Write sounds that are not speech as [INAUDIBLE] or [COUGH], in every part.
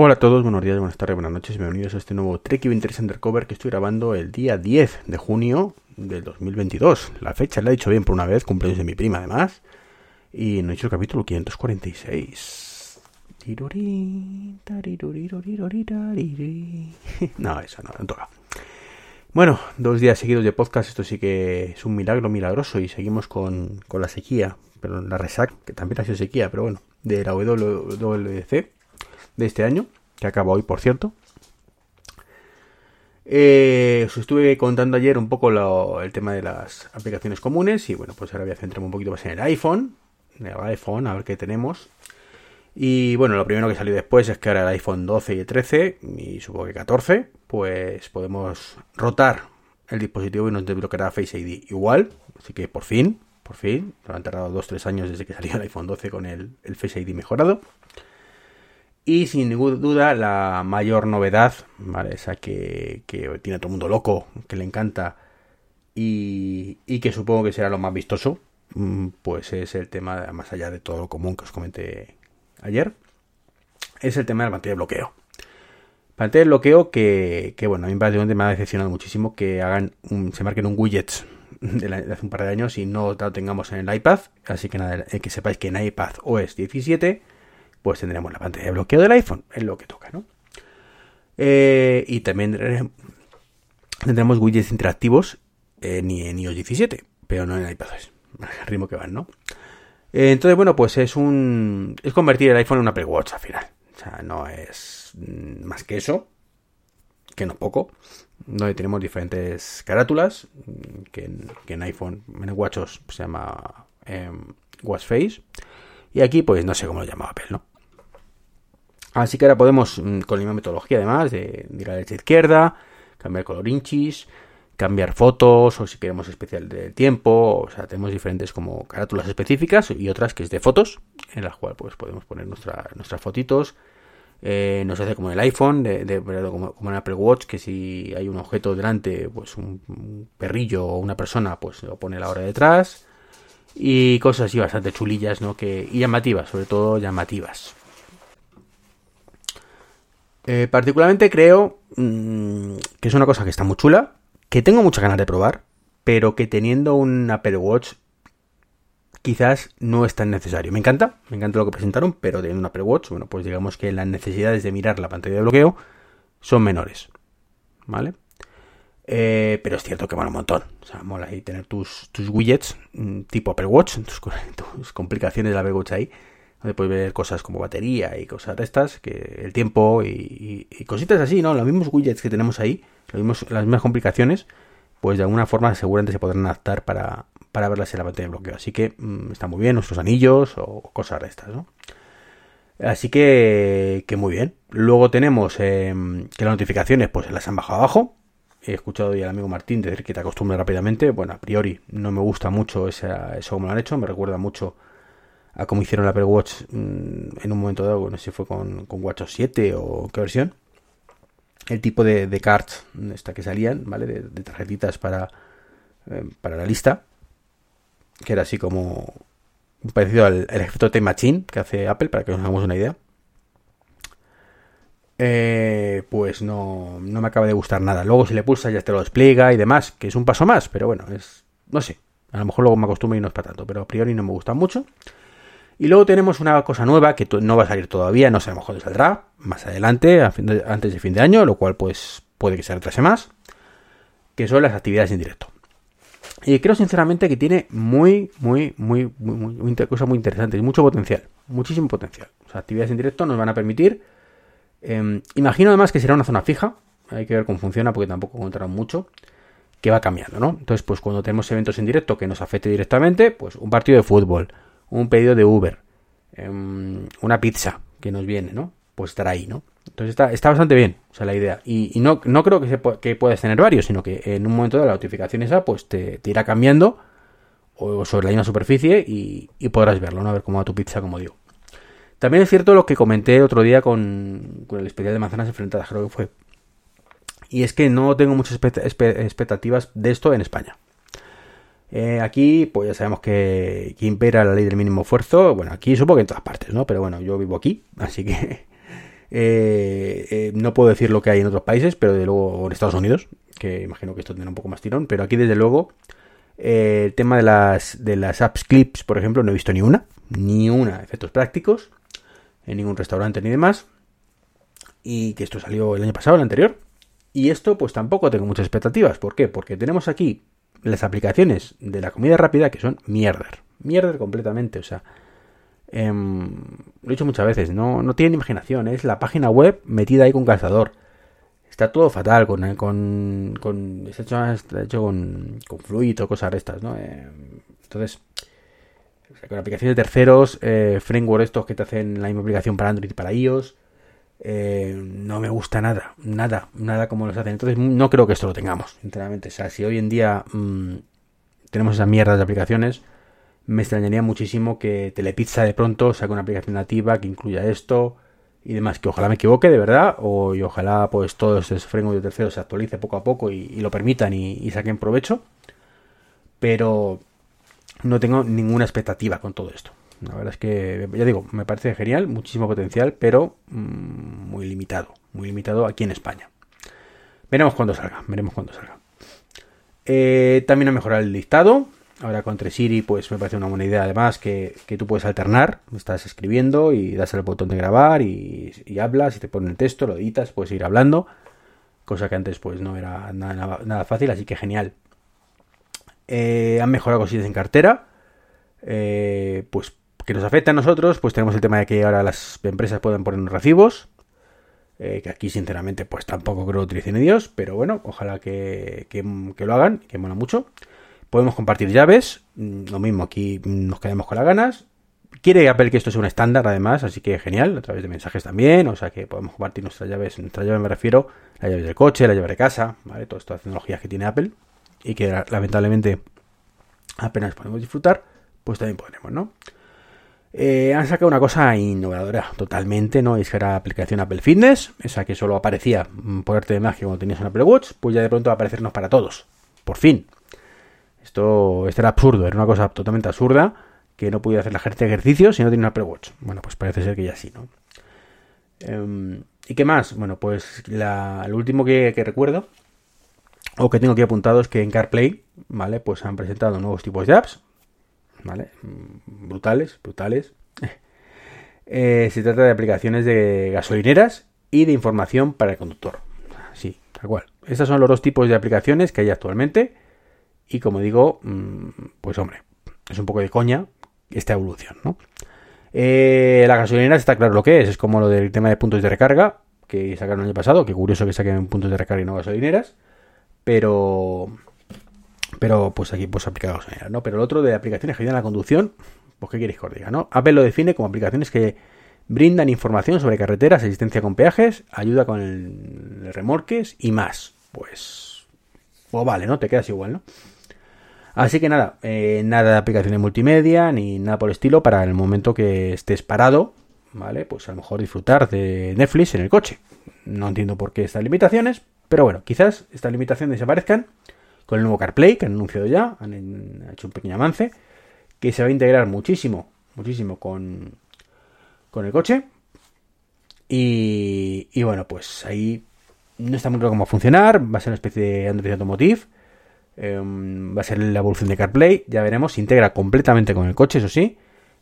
Hola a todos, buenos días, buenas tardes, buenas noches, bienvenidos a este nuevo Trek Interest Undercover que estoy grabando el día 10 de junio del 2022. La fecha la he dicho bien por una vez, cumpleaños de mi prima además. Y no he hecho el capítulo 546. [LAUGHS] No, eso no, no toca. Bueno, dos días seguidos de podcast, esto sí que es un milagro milagroso y seguimos con, con la sequía, pero la resac, que también ha sido sequía, pero bueno, de la WWDC de este año, que acaba hoy, por cierto. Eh, os estuve contando ayer un poco el tema de las aplicaciones comunes y bueno, pues ahora voy a centrarme un poquito más en el iPhone, el iPhone, a ver qué tenemos. Y bueno, lo primero que salió después es que ahora el iPhone 12 y el 13, y supongo que 14, pues podemos rotar el dispositivo y nos desbloqueará Face ID igual. Así que por fin, por fin, lo han tardado 2-3 años desde que salió el iPhone 12 con el Face ID mejorado. Y sin ninguna duda la mayor novedad, ¿vale? Esa que, tiene a todo el mundo loco, que le encanta y, que supongo que será lo más vistoso, mm, pues es el tema, más allá de todo lo común que os comenté ayer, es el tema de la pantalla de bloqueo. Pantalla de bloqueo que, bueno, a mí me ha decepcionado muchísimo que hagan se marquen un widget de, hace un par de años y no lo tengamos en el iPad. Así que nada, eh, que sepáis que en iPad OS 17 pues tendremos la pantalla de bloqueo del iPhone, es lo que toca, ¿no? Eh, y también tendremos widgets interactivos en, iOS 17, pero no en iPadOS, [LAUGHS] al ritmo que van, ¿no? Eh, entonces, bueno, pues es un. Es convertir el iPhone en un Apple Watch al final. O sea, no es más que eso, que no poco. Donde tenemos diferentes carátulas, que en, iPhone, en WatchOS se llama eh, Watch Face. Y aquí, pues no sé cómo lo llama Apple, ¿no? Así que ahora podemos, mm, con la misma metodología además, de, ir a la derecha izquierda, cambiar color inchis, cambiar fotos, o si queremos especial de tiempo, o sea, tenemos diferentes como carátulas específicas y otras que es de fotos, en las cuales pues podemos poner nuestra, nuestras fotitos. Eh, nos hace como el iPhone, de, como, como, en Apple Watch, que si hay un objeto delante, pues un, perrillo o una persona, pues lo pone la hora detrás. Y cosas así bastante chulillas, ¿no? Que, y llamativas, sobre todo llamativas. Eh, particularmente creo mm, que es una cosa que está muy chula, que tengo muchas ganas de probar, pero que teniendo un Apple Watch quizás no es tan necesario. Me encanta, me encanta lo que presentaron, pero teniendo un Apple Watch, bueno, pues digamos que las necesidades de mirar la pantalla de bloqueo son menores, ¿vale? Eh, pero es cierto que mola un montón. O sea, mola ahí tener tus, tus widgets mm, tipo Apple Watch, [LAUGHS] tus, complicaciones de Apple Watch ahí donde puedes ver cosas como batería y cosas de estas, que el tiempo y, cositas así, ¿no? Los mismos widgets que tenemos ahí, los mismos, las mismas complicaciones, pues de alguna forma seguramente se podrán adaptar para, para verlas en la pantalla de bloqueo. Así que mm, está muy bien, nuestros anillos o cosas de estas, ¿no? Así que, que muy bien. Luego tenemos em, que las notificaciones pues las han bajado abajo. He escuchado ya al amigo Martín decir que te acostumbres rápidamente. Bueno, a priori no me gusta mucho esa, eso como lo han hecho. Me recuerda mucho a como hicieron la Apple Watch mm, en un momento dado, no sé si fue con, con WatchOS 7 o qué versión. El tipo de, de cards esta que salían, ¿vale? De, tarjetitas para, eh, para la lista. Que era así como parecido al efecto Time Machine que hace Apple, para que nos hagamos una idea. Eh, pues no, no me acaba de gustar nada. Luego si le pulsas ya te lo despliega y demás, que es un paso más, pero bueno, es, no sé, a lo mejor luego me acostumbro y no es para tanto, pero a priori no me gusta mucho. Y luego tenemos una cosa nueva que no va a salir todavía, no sabemos cuándo saldrá, más adelante, antes de fin de año, lo cual pues puede que se retrase más, que son las actividades en directo. Y creo sinceramente que tiene muy, muy, muy, muy, muy, cosas muy interesantes, mucho potencial, muchísimo potencial. O sea, actividades en directo nos van a permitir, em, imagino además que será una zona fija, hay que ver cómo funciona porque tampoco encontraron mucho, que va cambiando, ¿no? Entonces, pues cuando tenemos eventos en directo que nos afecte directamente, pues un partido de fútbol, un pedido de Uber, em, una pizza que nos viene, ¿no? Pues estar ahí, ¿no? Entonces está, está bastante bien, o sea, la idea. Y, no, no creo que, se que puedas tener varios, sino que en un momento de la notificación esa, pues te, irá cambiando o sobre la misma superficie y, podrás verlo, ¿no? A ver cómo va tu pizza, como digo. También es cierto lo que comenté otro día con, el especial de manzanas enfrentadas, creo que fue. Y es que no tengo muchas expectativas de esto en España. Eh, aquí, pues ya sabemos que, impera la ley del mínimo esfuerzo. Bueno, aquí supongo que en todas partes, ¿no? Pero bueno, yo vivo aquí, [LAUGHS] así que Eh, no puedo decir lo que hay en otros países, pero de luego en Estados Unidos, que imagino que esto tendrá un poco más tirón, pero aquí desde luego el tema de las, de las apps clips, por ejemplo, no he visto ni una, ni una, efectos prácticos, en ningún restaurante ni demás. Y que esto salió el año pasado, el anterior. Y esto pues tampoco tengo muchas expectativas. ¿Por qué? Porque tenemos aquí las aplicaciones de la comida rápida que son mierder. Mierder completamente. O sea, em, lo he dicho muchas veces, no, no tienen imaginación. Es la página web metida ahí con calzador. Está todo fatal, con, con, con está hecho, con, con fluido, cosas restas, ¿no? Em, entonces, con aplicaciones de terceros, eh, framework estos que te hacen la misma aplicación para Android y para iOS, eh, no me gusta nada, nada, nada como los hacen. Entonces no creo que esto lo tengamos, sinceramente. O sea, si hoy en día mm, tenemos esas mierdas de aplicaciones, me extrañaría muchísimo que Telepizza de pronto saque una aplicación nativa que incluya esto y demás. Que ojalá me equivoque de verdad, o y ojalá pues todo ese framework de terceros se actualice poco a poco y, lo permitan y saquen provecho. Pero no tengo ninguna expectativa con todo esto. La verdad es que, ya digo, me parece genial, muchísimo potencial, pero mm, muy limitado, muy limitado aquí en España. Veremos cuándo salga, veremos cuándo salga. Eh, también ha mejorado el listado. Ahora con Siri, pues me parece una buena idea además que, tú puedes alternar. Estás escribiendo y das el botón de grabar y, hablas y te ponen el texto, lo editas, puedes ir hablando. Cosa que antes pues no era nada fácil, así que genial. Eh, han mejorado cosillas en cartera. Eh, pues que nos afecta a nosotros, pues tenemos el tema de que ahora las empresas pueden poner recibos. Eh, que aquí sinceramente pues tampoco creo que utilicen Dios, pero bueno, ojalá que, lo hagan, que mola mucho. Podemos compartir llaves, mm, lo mismo, aquí nos quedamos con las ganas. Quiere Apple que esto sea un estándar además, así que genial, a través de mensajes también, o sea que podemos compartir nuestras llaves, nuestras llaves me refiero, la llave del coche, la llave de casa, ¿vale? Todas estas tecnologías que tiene Apple y que lamentablemente apenas podemos disfrutar, pues también podremos, ¿no? Eh, han sacado una cosa innovadora totalmente, ¿no? Es que era la aplicación Apple Fitness, esa que solo aparecía por arte de magia cuando tenías un Apple Watch, pues ya de pronto va a aparecernos para todos. Por fin. Esto, esto era absurdo, era una cosa totalmente absurda que no podía hacer la gente ejercicio si no tenía un Apple Watch. Bueno, pues parece ser que ya sí, ¿no? Em, ¿Y qué más? Bueno, pues la, lo último que recuerdo o que tengo aquí apuntado es que en CarPlay, ¿vale? Pues han presentado nuevos tipos de apps, ¿vale? Mm, brutales, brutales. [LAUGHS] Eh, se trata de aplicaciones de gasolineras y de información para el conductor. Sí, tal cual. Estos son los dos tipos de aplicaciones que hay actualmente. Y como digo, mm, pues hombre, es un poco de coña esta evolución, ¿no? Eh, la gasolinera está claro lo que es. Es como lo del tema de puntos de recarga que sacaron el año pasado. Que curioso que saquen puntos de recarga y no gasolineras pero pero pues aquí pues aplicados ¿no? Pero el otro de aplicaciones que ayudan a la conducción, pues qué queréis que os diga, ¿no? Apple lo define como aplicaciones que brindan información sobre carreteras, asistencia con peajes, ayuda con el, remolques y más. Pues, pues vale, ¿no? Te quedas igual, ¿no? Así que nada, eh, nada de aplicaciones multimedia ni nada por el estilo para el momento que estés parado, ¿vale? Pues a lo mejor disfrutar de Netflix en el coche. No entiendo por qué estas limitaciones, pero bueno, quizás estas limitaciones desaparezcan con el nuevo CarPlay que han anunciado ya, han hecho un pequeño avance, que se va a integrar muchísimo, muchísimo con, con el coche. Y, y bueno, pues ahí no está muy claro cómo va a funcionar, va a ser una especie de Android Automotive, em, va a ser la evolución de CarPlay, ya veremos, se integra completamente con el coche, eso sí,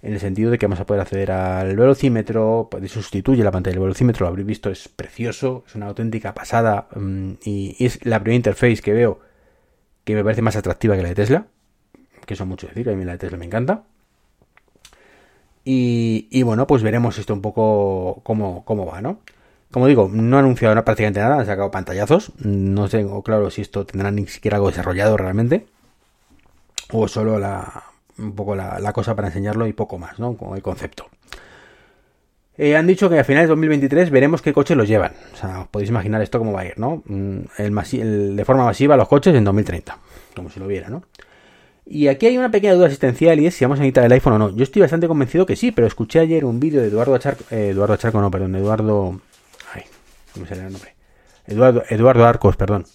en el sentido de que vamos a poder acceder al velocímetro, pues sustituye la pantalla del velocímetro, lo habréis visto, es precioso, es una auténtica pasada mm, y, es la primera interface que veo que me parece más atractiva que la de Tesla, que eso mucho decir, a mí la de Tesla me encanta. Y, bueno, pues veremos esto un poco cómo, cómo va, ¿no? Como digo, no ha anunciado prácticamente nada, ha sacado pantallazos. No tengo claro si esto tendrá ni siquiera algo desarrollado realmente. O solo la, un poco la, cosa para enseñarlo y poco más, ¿no? Con el concepto. Eh, han dicho que a finales de 2023 veremos qué coches los llevan. O sea, os podéis imaginar esto cómo va a ir, ¿no? Mm, el, de forma masiva los coches en 2030. Como si lo viera, ¿no? Y aquí hay una pequeña duda existencial y es si vamos a necesitar el iPhone o no. Yo estoy bastante convencido que sí, pero escuché ayer un vídeo de Eduardo Charco, eh, Eduardo Charco, no, perdón, Eduardo... Ay, ¿cómo me el nombre? Eduardo, Eduardo Arcos, perdón.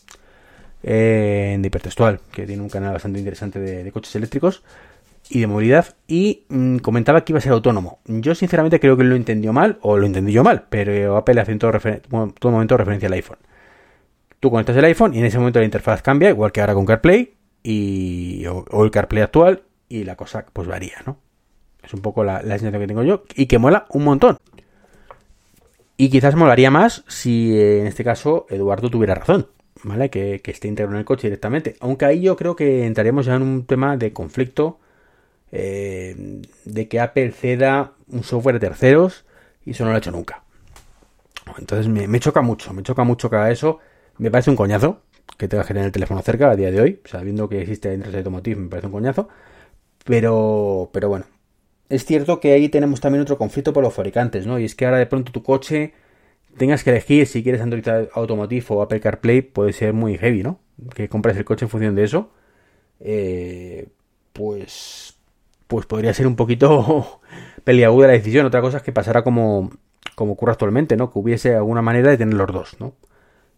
Eh, en hipertextual, que tiene un canal bastante interesante de coches eléctricos y de movilidad y mm, comentaba que iba a ser autónomo. Yo sinceramente creo que lo entendió mal o lo entendí yo mal, pero Apple hace todo, momento referencia al iPhone. Tú conectas el iPhone y en ese momento la interfaz cambia, igual que ahora con CarPlay y, o, el CarPlay actual y la cosa pues varía, ¿no? Es un poco la, la sensación que tengo yo y que mola un montón. Y quizás molaría más si en este caso Eduardo tuviera razón, ¿vale? Que, esté integrado en el coche directamente. Aunque ahí yo creo que entraríamos ya en un tema de conflicto, eh, de que Apple ceda un software de terceros y eso no lo ha hecho nunca. Entonces me, choca mucho, me choca mucho que haga eso. Me parece un coñazo que tengas que tener el teléfono cerca a día de hoy, sabiendo que existe industria automotive, me parece un coñazo. Pero, pero bueno, es cierto que ahí tenemos también otro conflicto por los fabricantes, ¿no? Y es que ahora de pronto tu coche tengas que elegir si quieres Android Automotive o Apple CarPlay, puede ser muy heavy, ¿no? Que compres el coche en función de eso. Eh, pues, pues podría ser un poquito [LAUGHS] peliaguda la decisión. Otra cosa es que pasara como, como ocurre actualmente, ¿no? Que hubiese alguna manera de tener los dos, ¿no?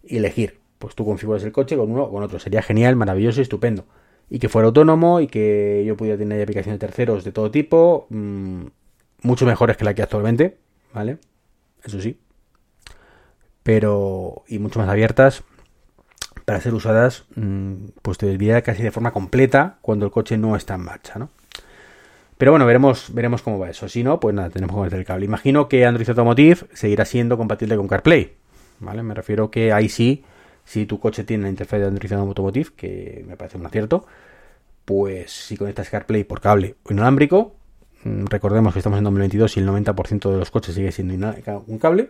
Y elegir. Pues tú configuras el coche con uno o con otro. Sería genial, maravilloso y estupendo y que fuera autónomo y que yo pudiera tener aplicaciones terceros de todo tipo, mm, mucho mejores que la que actualmente, ¿vale? Eso sí. Pero, y mucho más abiertas para ser usadas, mm, pues te diría casi de forma completa cuando el coche no está en marcha, ¿no? Pero bueno, veremos, veremos cómo va eso. Si no, pues nada, tenemos que conectar el cable. Imagino que Android Automotive seguirá siendo compatible con CarPlay, ¿vale? Me refiero que ahí sí si tu coche tiene la interfaz de Android Automotive, que me parece un acierto, pues si conectas CarPlay por cable o inalámbrico, mm, recordemos que estamos en 2022 y el 90% de los coches sigue siendo un cable,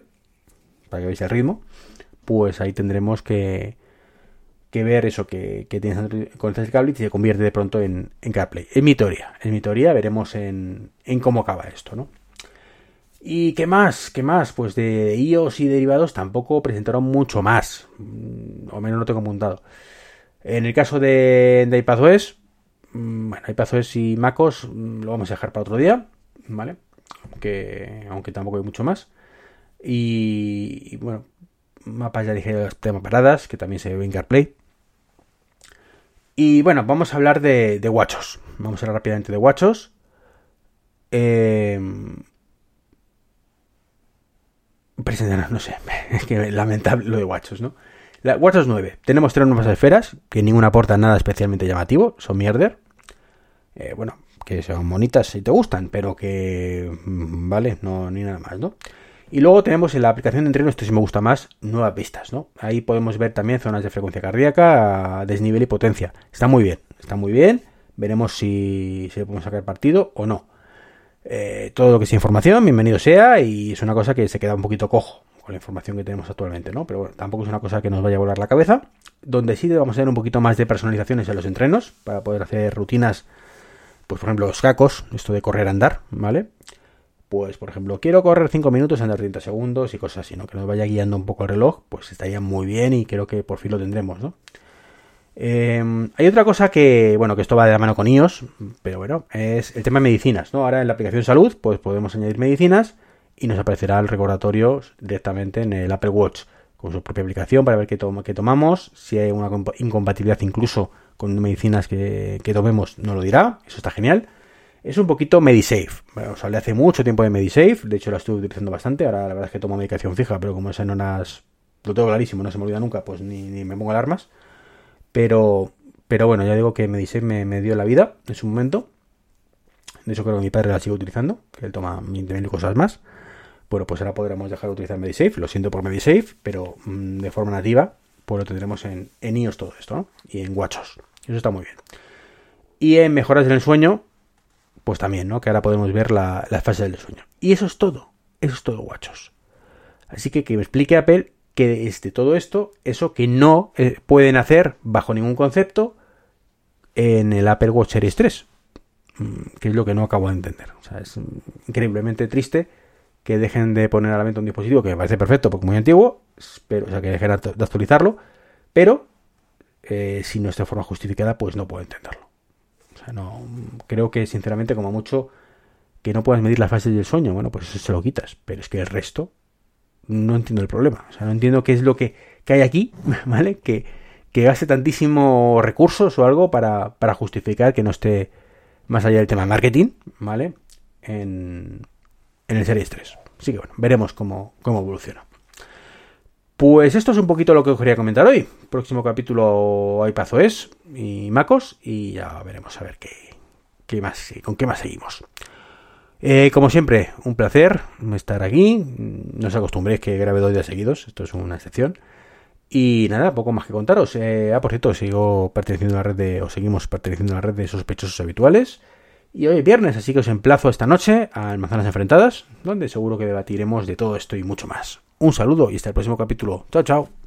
para que veáis el ritmo, pues ahí tendremos que, que ver eso, que, que tienes conectas el cable y se convierte de pronto en, en CarPlay. Es mi teoría, es mi teoría, veremos en, en cómo acaba esto, ¿no? ¿Y qué más? ¿Qué más? Pues de iOS y derivados tampoco presentaron mucho más. Mm, o menos no tengo apuntado. En el caso de, de iPadOS, mm, bueno, iPadOS y MacOS mm, lo vamos a dejar para otro día, ¿vale? Aunque, aunque tampoco hay mucho más. Y, bueno, mapas ya dije las temas paradas, que también se ve en CarPlay. Y bueno, vamos a hablar de, de Watchos. Vamos a hablar rápidamente de Watchos. Eh, no sé, [LAUGHS] es que lamentable lo de Watchos, ¿no? La, Watchos 9. Tenemos tres nuevas esferas, que ninguna aporta nada especialmente llamativo, son mierder. Eh, bueno, que son bonitas si te gustan, pero que... Mm, vale, no, ni nada más, ¿no? Y luego tenemos en la aplicación de entreno, esto sí me gusta más, nuevas vistas, ¿no? Ahí podemos ver también zonas de frecuencia cardíaca, desnivel y potencia. Está muy bien, está muy bien. Veremos si, si le podemos sacar partido o no. Eh, todo lo que es información, bienvenido sea, y es una cosa que se queda un poquito cojo con la información que tenemos actualmente, ¿no? Pero bueno, tampoco es una cosa que nos vaya a volar la cabeza. Donde sí vamos a tener un poquito más de personalizaciones en los entrenos, para poder hacer rutinas, pues por ejemplo, los cacos, esto de correr andar, ¿vale? Pues por ejemplo, quiero correr 5 minutos, andar 30 segundos y cosas así, ¿no? Que nos vaya guiando un poco el reloj, pues estaría muy bien y creo que por fin lo tendremos, ¿no? Em, hay otra cosa que, bueno, que esto va de la mano con iOS, pero bueno, es el tema de medicinas, ¿no? Ahora en la aplicación salud, pues podemos añadir medicinas y nos aparecerá el recordatorio directamente en el Apple Watch con su propia aplicación para ver qué, qué tomamos, si hay una incompatibilidad incluso con medicinas que, tomemos, no lo dirá, eso está genial. Es un poquito MediSafe. Os hablé hace mucho tiempo de MediSafe, de hecho la estoy utilizando bastante, ahora la verdad es que tomo medicación fija, pero como esa no las... Lo tengo clarísimo, no se me olvida nunca, pues ni, me pongo alarmas. Pero, pero bueno, ya digo que Medisafe me, me dio la vida en su momento. De hecho, creo que mi padre la sigue utilizando, que él toma 20.000 cosas más. Bueno, pues ahora podremos dejar de utilizar Medisafe. Lo siento por Medisafe, pero mm, de forma nativa, pues lo tendremos en, en iOS todo esto, ¿no? Y en WatchOS. Eso está muy bien. Y en mejoras del sueño, pues también, ¿no? Que ahora podemos ver la, las fases del sueño. Y eso es todo. Eso es todo WatchOS. Así que que me explique Apple que es de todo esto, eso que no eh, pueden hacer bajo ningún concepto en el Apple Watch Series 3, mm, que es lo que no acabo de entender. O sea, es increíblemente triste que dejen de poner a la venta un dispositivo que me parece perfecto porque muy antiguo, pero, o sea, que dejen de actualizarlo, pero eh, si no está de forma justificada, pues no puedo entenderlo. No, creo que sinceramente como mucho que no puedas medir las fases del sueño, bueno, pues eso se lo quitas, pero es que el resto no entiendo el problema. O sea, no entiendo qué es lo que, hay aquí, [LAUGHS] ¿vale? Que, que gaste tantísimos recursos o algo para, para justificar que no esté más allá del tema marketing, ¿vale? En, en el Series 3. Así que bueno, veremos cómo, cómo evoluciona. Pues esto es un poquito lo que os quería comentar hoy. Próximo capítulo iPadOS y MacOS y ya veremos a ver qué, qué más, con qué más seguimos. Eh, como siempre, un placer estar aquí. No os acostumbréis que grabe dos días seguidos, esto es una excepción. Y nada, poco más que contaros. Eh, ah, por cierto, sigo perteneciendo a la red de, o seguimos perteneciendo a la red de sospechosos habituales. Y hoy es viernes, así que os emplazo esta noche a Manzanas Enfrentadas, donde seguro que debatiremos de todo esto y mucho más. Un saludo y hasta el próximo capítulo. Chao, chao.